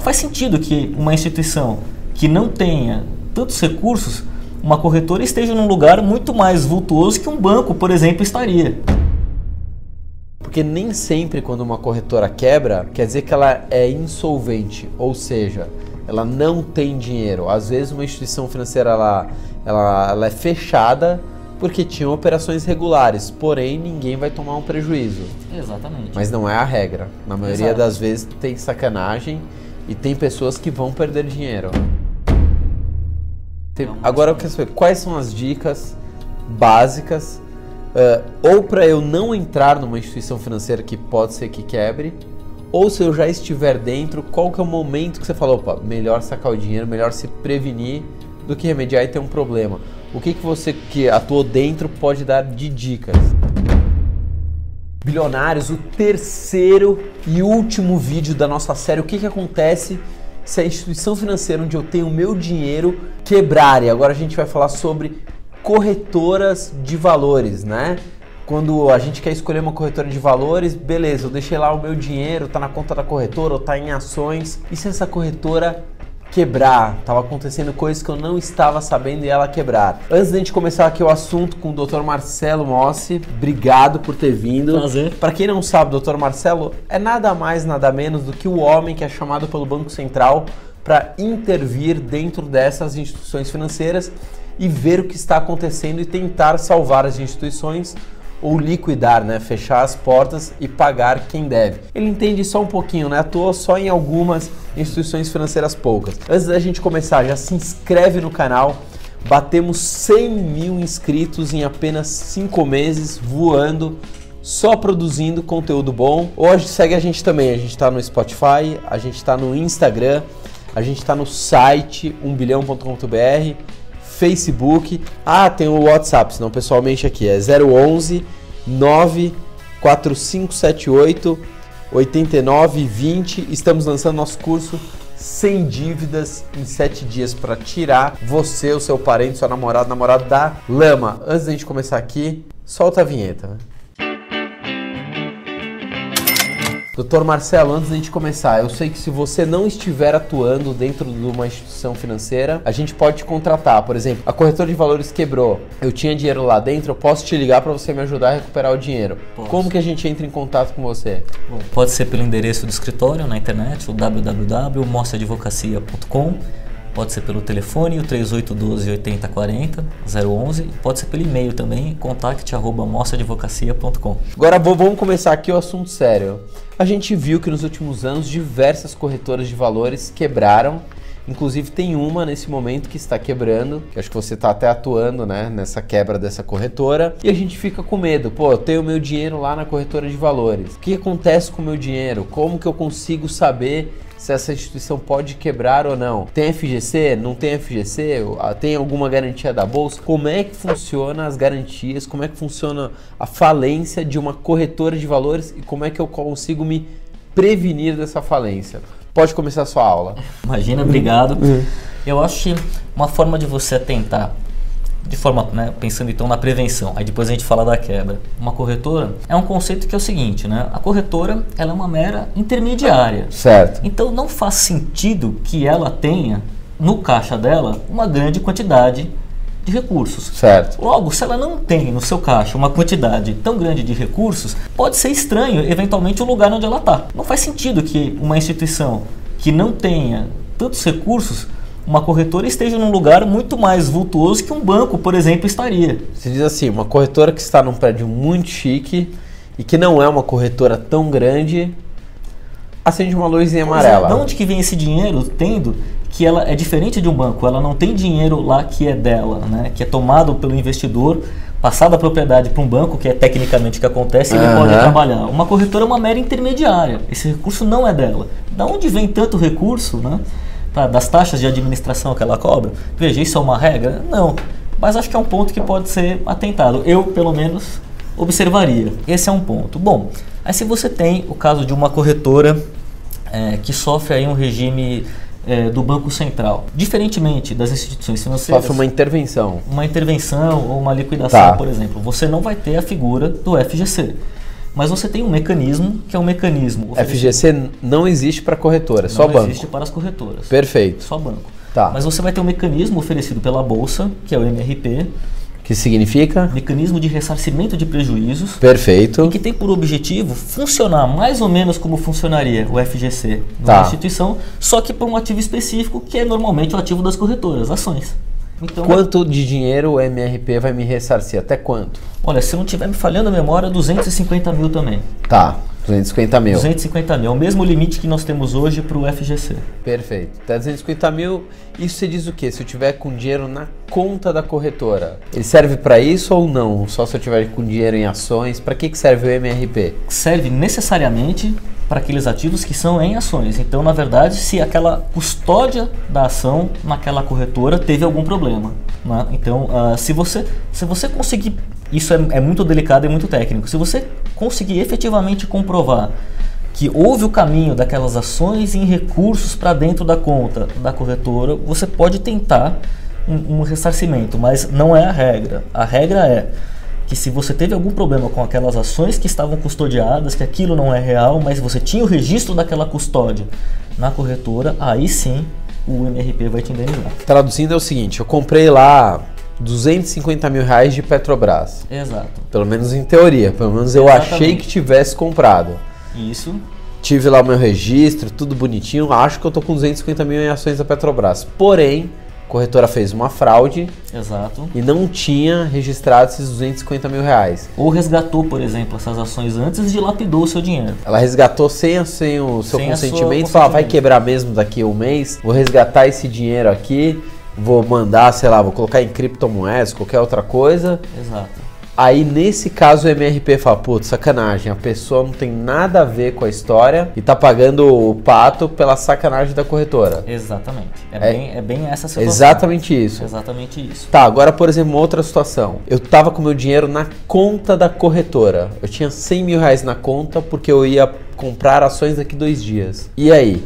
Não faz sentido que uma instituição que não tenha tantos recursos, uma corretora esteja num lugar muito mais vultuoso que um banco, por exemplo, estaria. Porque nem sempre quando uma corretora quebra, quer dizer que ela é insolvente, ou seja, ela não tem dinheiro. Às vezes uma instituição financeira ela, ela, ela é fechada porque tinha operações regulares, porém ninguém vai tomar um prejuízo. Exatamente. Mas não é a regra. Na maioria Exato. das vezes tem sacanagem e tem pessoas que vão perder dinheiro. Agora eu quero saber quais são as dicas básicas eh, ou para eu não entrar numa instituição financeira que pode ser que quebre, ou se eu já estiver dentro, qual que é o momento que você falou, opa, melhor sacar o dinheiro, melhor se prevenir do que remediar e ter um problema. O que, que você que atuou dentro pode dar de dicas? Bilionários, o terceiro e último vídeo da nossa série. O que, que acontece se a instituição financeira onde eu tenho o meu dinheiro quebrar? E agora a gente vai falar sobre corretoras de valores, né? Quando a gente quer escolher uma corretora de valores, beleza, eu deixei lá o meu dinheiro, tá na conta da corretora ou tá em ações. E se essa corretora quebrar, tava acontecendo coisas que eu não estava sabendo e ela quebrar. Antes da gente começar aqui o assunto com o Dr. Marcelo Mossi, obrigado por ter vindo. Prazer. Para quem não sabe, Dr. Marcelo é nada mais, nada menos do que o homem que é chamado pelo Banco Central para intervir dentro dessas instituições financeiras e ver o que está acontecendo e tentar salvar as instituições ou liquidar, né? Fechar as portas e pagar quem deve. Ele entende só um pouquinho, né? Atuou só em algumas instituições financeiras poucas. Antes da gente começar, já se inscreve no canal. Batemos 100 mil inscritos em apenas 5 meses, voando, só produzindo conteúdo bom. Hoje segue a gente também, a gente está no Spotify, a gente está no Instagram, a gente está no site 1bilhão.com.br, Facebook. Ah, tem o WhatsApp, senão pessoalmente aqui é 011 94578 8920. Estamos lançando nosso curso sem dívidas em 7 dias para tirar você, o seu parente, seu namorado, namorado da lama. Antes da gente começar aqui, solta a vinheta. né? Doutor Marcelo, antes da gente começar, eu sei que se você não estiver atuando dentro de uma instituição financeira, a gente pode te contratar. Por exemplo, a corretora de valores quebrou, eu tinha dinheiro lá dentro, eu posso te ligar para você me ajudar a recuperar o dinheiro. Posso. Como que a gente entra em contato com você? Bom, pode ser pelo endereço do escritório na internet, o www.mostraadvocacia.com. Pode ser pelo telefone, o 3812 8040 011. Pode ser pelo e-mail também, contact.mostraadvocacia.com. Agora vamos começar aqui o assunto sério. A gente viu que nos últimos anos diversas corretoras de valores quebraram. Inclusive tem uma nesse momento que está quebrando, que acho que você está até atuando né, nessa quebra dessa corretora. E a gente fica com medo. Pô, eu tenho meu dinheiro lá na corretora de valores. O que acontece com o meu dinheiro? Como que eu consigo saber se essa instituição pode quebrar ou não. Tem FGC? Não tem FGC? Tem alguma garantia da bolsa? Como é que funciona as garantias? Como é que funciona a falência de uma corretora de valores e como é que eu consigo me prevenir dessa falência? Pode começar a sua aula. Imagina, obrigado. Eu acho que uma forma de você atentar, de forma, né, pensando então na prevenção, aí depois a gente fala da quebra. Uma corretora é um conceito que é o seguinte, né? A corretora ela é uma mera intermediária. Certo. Então não faz sentido que ela tenha no caixa dela uma grande quantidade de recursos. Certo. Logo, se ela não tem no seu caixa uma quantidade tão grande de recursos, pode ser estranho, eventualmente, o lugar onde ela está. Não faz sentido que uma instituição que não tenha tantos recursos, uma corretora esteja num lugar muito mais vultuoso que um banco, por exemplo, estaria. Você diz assim, uma corretora que está num prédio muito chique e que não é uma corretora tão grande, acende uma luzinha amarela. De onde que vem esse dinheiro tendo que ela é diferente de um banco? Ela não tem dinheiro lá que é dela, né? que é tomado pelo investidor, passado a propriedade para um banco, que é tecnicamente o que acontece, ele Aham. pode trabalhar. Uma corretora é uma mera intermediária. Esse recurso não é dela. Da onde vem tanto recurso, né? Tá, das taxas de administração que ela cobra? Veja, isso é uma regra? Não. Mas acho que é um ponto que pode ser atentado. Eu, pelo menos, observaria. Esse é um ponto. Bom, aí se você tem o caso de uma corretora é, que sofre aí um regime é, do Banco Central, diferentemente das instituições financeiras, Sofre uma intervenção. uma intervenção ou uma liquidação, Tá. por exemplo, você não vai ter a figura do FGC. Mas você tem um mecanismo que é um mecanismo. FGC não existe para corretora, só não banco. existe para as corretoras. Perfeito. Só banco. Tá. Mas você vai ter um mecanismo oferecido pela bolsa, que é o MRP, Que significa? mecanismo de ressarcimento de prejuízos, Perfeito. e que tem por objetivo funcionar mais ou menos como funcionaria o FGC numa Tá. instituição, só que para um ativo específico, que é normalmente o ativo das corretoras, ações. Então, Quanto de dinheiro o MRP vai me ressarcir? Até quanto? olha, se não estiver me falhando a memória, 250 mil também. Tá, 250 mil. 250 mil, é o mesmo limite que nós temos hoje para o FGC. Perfeito. Até 250 mil, isso você diz o quê? Se eu tiver com dinheiro na conta da corretora, ele serve para isso ou não? Só se eu tiver com dinheiro em ações? Para que, que serve o MRP? serve necessariamente para aqueles ativos que são em ações. Então, na verdade, se aquela custódia da ação naquela corretora teve algum problema. né? Então, ah, se, você, se você conseguir. Isso é, é muito delicado e muito técnico. Se você conseguir efetivamente comprovar que houve o caminho daquelas ações em recursos para dentro da conta da corretora, você pode tentar um, um ressarcimento, mas não é a regra. A regra é que se você teve algum problema com aquelas ações que estavam custodiadas, que aquilo não é real, mas você tinha o registro daquela custódia na corretora, aí sim o MRP vai te indenizar. Traduzindo é o seguinte, eu comprei lá 250 mil reais de Petrobras. Exato. Pelo menos em teoria, pelo menos eu Exatamente. achei que tivesse comprado. Isso. Tive lá o meu registro, tudo bonitinho. Acho que eu tô com 250 mil em ações da Petrobras. Porém, a corretora fez uma fraude Exato. e não tinha registrado esses 250 mil reais. Ou resgatou, por exemplo, essas ações antes e dilapidou o seu dinheiro. Ela resgatou sem, sem o seu Sem consentimento. Falou, ah, vai quebrar mesmo daqui a um mês. Vou resgatar esse dinheiro aqui. Vou mandar, sei lá, vou colocar em criptomoedas, qualquer outra coisa. Exato. Aí nesse caso o MRP fala, putz, sacanagem, a pessoa não tem nada a ver com a história e tá pagando o pato pela sacanagem da corretora. Exatamente. É, É- bem, é bem essa situação. Exatamente isso. Exatamente isso. Tá, agora por exemplo, outra situação. Eu tava com meu dinheiro na conta da corretora. Eu tinha 100 mil reais na conta porque eu ia comprar ações daqui dois dias. E aí?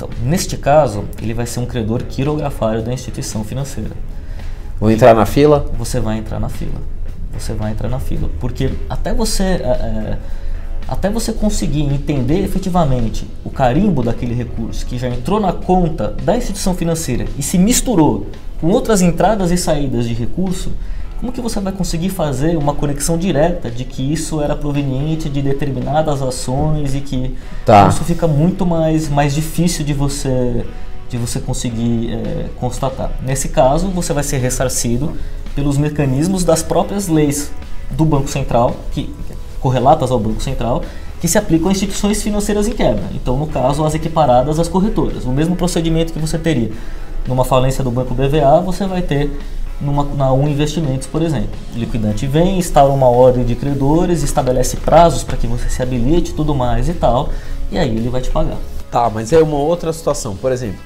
Então, neste caso, ele vai ser um credor quirografário da instituição financeira. Vou entrar na fila? Você vai entrar na fila. Você vai entrar na fila. Porque até você. é, é, até você conseguir entender efetivamente o carimbo daquele recurso que já entrou na conta da instituição financeira e se misturou com outras entradas e saídas de recurso, como que você vai conseguir fazer uma conexão direta de que isso era proveniente de determinadas ações e que Tá. isso fica muito mais, mais difícil de você de você conseguir é, constatar. Nesse caso, você vai ser ressarcido pelos mecanismos das próprias leis do Banco Central, que correlatas ao Banco Central, que se aplicam a instituições financeiras em quebra. Então, no caso, as equiparadas às corretoras. O mesmo procedimento que você teria numa falência do Banco BVA, você vai ter numa, na Um Investimentos, por exemplo. O liquidante vem, instaura uma ordem de credores, estabelece prazos para que você se habilite tudo mais e tal, e aí ele vai te pagar. Tá, mas é uma outra situação. Por exemplo,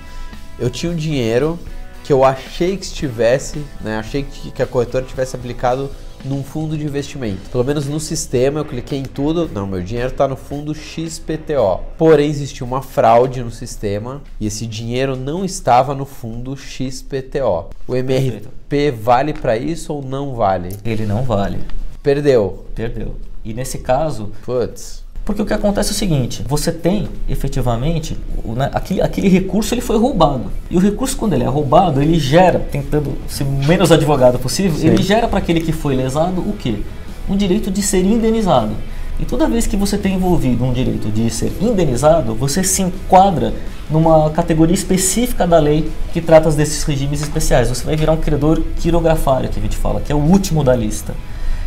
eu tinha um dinheiro que eu achei que estivesse, né? Achei que, que a corretora tivesse aplicado num fundo de investimento. Pelo menos no sistema eu cliquei em tudo. Não, meu dinheiro está no fundo XPTO. Porém, existiu uma fraude no sistema e esse dinheiro não estava no fundo XPTO. O MRP vale para isso ou não vale? Ele não vale. Perdeu. Perdeu. E nesse caso, Putz. Porque o que acontece é o seguinte, você tem efetivamente, né, aquele, aquele recurso ele foi roubado. E o recurso quando ele é roubado, ele gera, tentando ser o menos advogado possível, Sim. ele gera para aquele que foi lesado o quê? Um direito de ser indenizado. E toda vez que você tem envolvido um direito de ser indenizado, você se enquadra numa categoria específica da lei que trata desses regimes especiais. Você vai virar um credor quirografário, que a gente fala, que é o último da lista.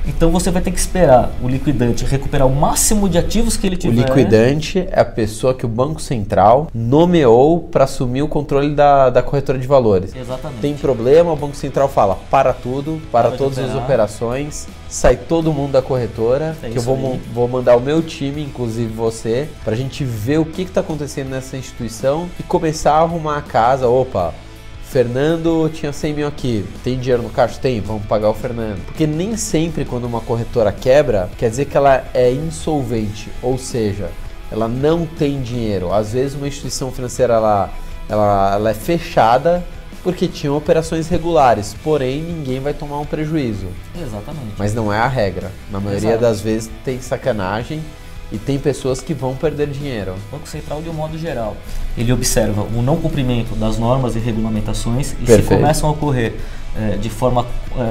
Então você vai ter que esperar o liquidante recuperar o máximo de ativos que ele O tiver. liquidante é a pessoa que o Banco Central nomeou para assumir o controle da, da corretora de valores. Exatamente. Tem problema, o Banco Central fala para tudo, para Para de todas as operar. operações, sai todo mundo da corretora, É que eu vou, vou mandar o meu time, inclusive você, para a gente ver o que está acontecendo nessa instituição e começar a arrumar a casa. Opa, Fernando tinha 100 mil aqui, tem dinheiro no caixa? Tem, vamos pagar o Fernando. Porque nem sempre quando uma corretora quebra, quer dizer que ela é insolvente, ou seja, ela não tem dinheiro. Às vezes uma instituição financeira ela, ela, ela é fechada porque tinham operações regulares, porém ninguém vai tomar um prejuízo. Exatamente. Mas não é a regra. Na maioria Exato. das vezes tem sacanagem e tem pessoas que vão perder dinheiro. O Banco Central, de um modo geral, ele observa o não cumprimento das normas e regulamentações e se Perfeito. começam a ocorrer eh, de forma eh,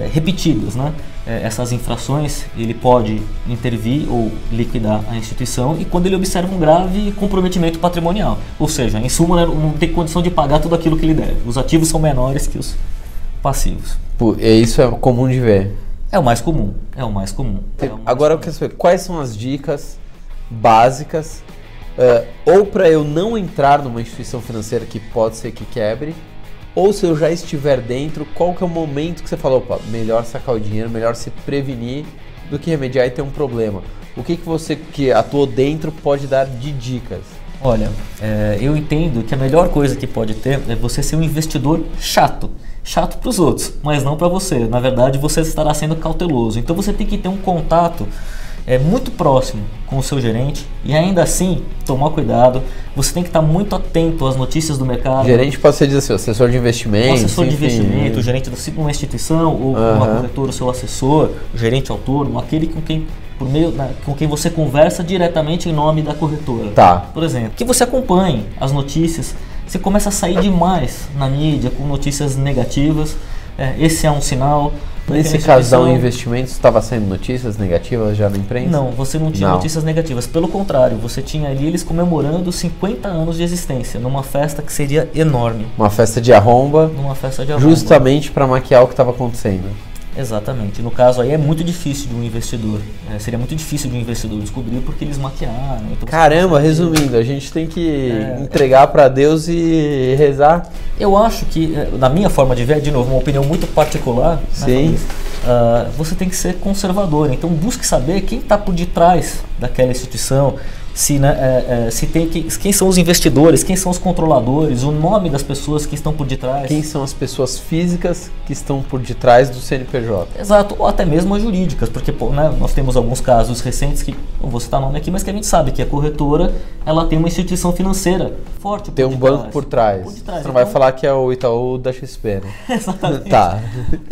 eh, repetidas, né? essas infrações, ele pode intervir ou liquidar a instituição e quando ele observa um grave comprometimento patrimonial, ou seja, em suma, né, não tem condição de pagar tudo aquilo que ele deve. Os ativos são menores que os passivos. E isso é comum de ver. É o mais comum, é o mais comum. É o mais Agora eu comum. quero saber quais são as dicas básicas eh, ou para eu não entrar numa instituição financeira que pode ser que quebre, ou se eu já estiver dentro, qual que é o momento que você falou, opa, melhor sacar o dinheiro, melhor se prevenir do que remediar e ter um problema. O que, que você que atuou dentro pode dar de dicas? Olha, é, eu entendo que a melhor coisa que pode ter é você ser um investidor chato. Chato para os outros, mas não para você. Na verdade, você estará sendo cauteloso. Então você tem que ter um contato é, muito próximo com o seu gerente e ainda assim tomar cuidado. Você tem que estar muito atento às notícias do mercado. Gerente pode ser dizer assim, assessor de o investimento. assessor de enfim, investimento, o gerente de uma instituição ou uma Aham. corretora, o seu assessor, o gerente autônomo, aquele com quem por meio da- com quem você conversa diretamente em nome da corretora. Tá. Por exemplo, que você acompanhe as notícias, você começa a sair demais na mídia com notícias negativas. é, esse é um sinal. Nesse casal investimentos estava saindo notícias negativas já na imprensa? Não, você não tinha Não. notícias negativas. Pelo contrário, você tinha ali eles comemorando 50 anos de existência, numa festa que seria enorme. Uma festa de arromba, Numa festa de arromba. justamente para maquiar o que estava acontecendo. Exatamente. No caso aí é muito difícil de um investidor. é, seria muito difícil de um investidor descobrir porque eles maquiaram. Então Caramba, resumindo, a gente tem que É. entregar para Deus e rezar. Eu acho que, eh, na minha forma de ver, de novo, uma opinião muito particular, né, Sim. Fabrício? Ah, você tem que ser conservador. Então busque saber quem está por detrás daquela instituição, se, né, eh, eh, se tem que, quem são os investidores, quem são os controladores, o nome das pessoas que estão por detrás. Quem são as pessoas físicas que estão por detrás do CNPJ? Exato, ou até mesmo as jurídicas, porque pô, né, nós temos alguns casos recentes que, não vou citar nome aqui, mas que a gente sabe que a corretora ela tem uma instituição financeira forte. Tem um banco por trás. Por detrás, Você não vai então- falar que é o Itaú da XP, né? Exatamente. tá.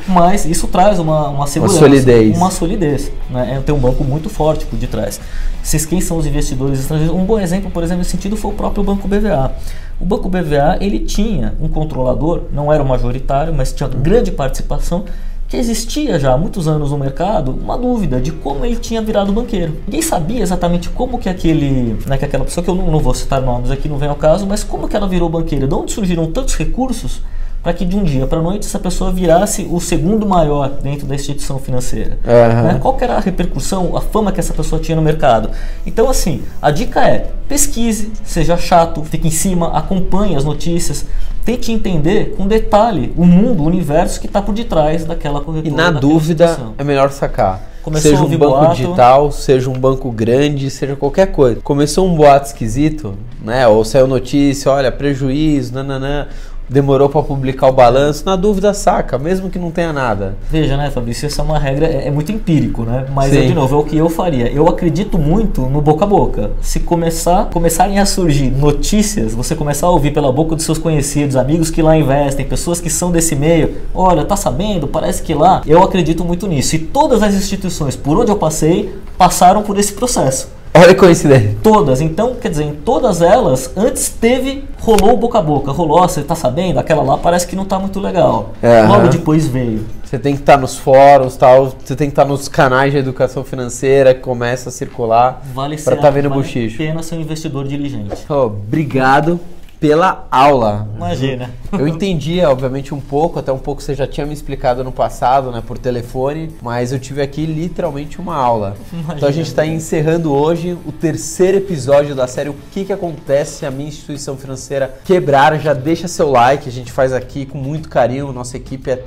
Mas isso traz uma, uma segurança, solidez. Uma solidez. Né? É ter um banco muito forte por detrás. Vocês, quem são os investidores estrangeiros? Um bom exemplo, por exemplo, nesse sentido foi o próprio Banco BVA. O Banco BVA ele tinha um controlador, não era o majoritário, mas tinha grande participação, que existia já há muitos anos no mercado uma dúvida de como ele tinha virado banqueiro. Ninguém sabia exatamente como que aquele, né, que aquela pessoa, que eu não, não vou citar nomes aqui, não vem ao caso, mas como que ela virou banqueira, de onde surgiram tantos recursos para que de um dia para a noite essa pessoa virasse o segundo maior dentro da instituição financeira. Aham. Né? Qual que era a repercussão, a fama que essa pessoa tinha no mercado? Então, assim, a dica é pesquise, seja chato, fique em cima, acompanhe as notícias, tente entender com detalhe o mundo, o universo que está por detrás daquela E corretora. na daquela dúvida, instituição. é melhor sacar. Começou seja um banco boato. digital, seja um banco grande, seja qualquer coisa. Começou um boato esquisito, né? Ou saiu notícia, olha, prejuízo, nananã. Demorou para publicar o balanço, na dúvida saca, mesmo que não tenha nada. Veja, né, Fabrício, essa é uma regra, é, é muito empírico, né? Mas, é, de novo, é o que eu faria. Eu acredito muito no boca a boca. Se começar, começarem a surgir notícias, você começar a ouvir pela boca dos seus conhecidos, amigos que lá investem, pessoas que são desse meio, olha, tá sabendo, parece que lá, eu acredito muito nisso. E todas as instituições por onde eu passei, passaram por esse processo. Olha que coincidência. Todas. Então, quer dizer, em todas elas, antes teve, rolou boca a boca. Rolou, você tá sabendo? Aquela lá parece que não tá muito legal. É, Logo depois veio. Você tem que estar nos fóruns, tal, você tem que estar nos canais de educação financeira que começa a circular Vale para estar vendo vale bochicho. a pena ser um investidor diligente. Ô, obrigado pela aula. Imagina. Eu entendi, obviamente, um pouco, até um pouco você já tinha me explicado no passado, né, por telefone, mas eu tive aqui literalmente uma aula. Então a gente está encerrando hoje o terceiro episódio da série O que, que acontece se a minha instituição financeira quebrar. Já deixa seu like, a gente faz aqui com muito carinho, nossa equipe é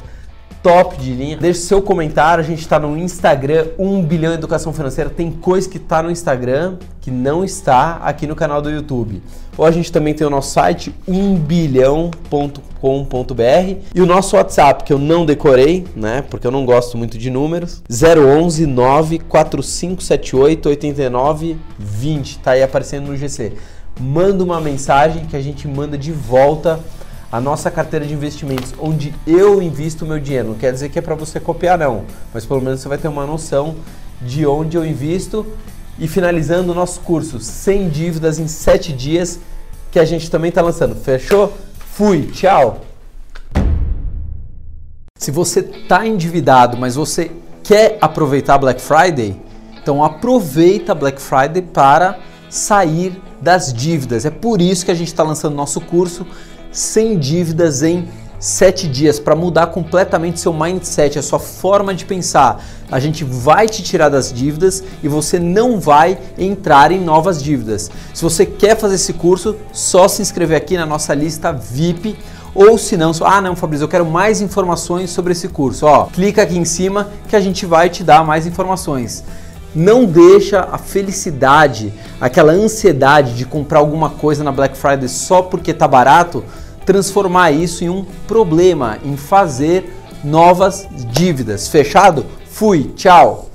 top de linha. Deixe seu comentário, a gente está no Instagram, 1 bilhão Educação Financeira. Tem coisa que está no Instagram que não está aqui no canal do YouTube. Ou a gente também tem o nosso site, 1bilhão.com.br e o nosso WhatsApp, que eu não decorei, né, porque eu não gosto muito de números, 011 94578 8920, tá aí aparecendo no GC. Manda uma mensagem que a gente manda de volta a nossa carteira de investimentos, onde eu invisto o meu dinheiro. Não quer dizer que é para você copiar, não, mas pelo menos você vai ter uma noção de onde eu invisto. E finalizando o nosso curso, sem dívidas em 7 dias, que a gente também está lançando. Fechou? Fui, tchau! Se você está endividado, mas você quer aproveitar Black Friday, então aproveita Black Friday para sair das dívidas. É por isso que a gente está lançando nosso curso sem dívidas em 7 dias para mudar completamente seu mindset, a sua forma de pensar. A gente vai te tirar das dívidas e você não vai entrar em novas dívidas. Se você quer fazer esse curso, só se inscrever aqui na nossa lista VIP ou se não, ah não, Fabrício, eu quero mais informações sobre esse curso. Ó, clica aqui em cima que a gente vai te dar mais informações. Não deixa a felicidade, aquela ansiedade de comprar alguma coisa na Black Friday só porque tá barato, transformar isso em um problema, em fazer novas dívidas. Fechado? Fui, tchau.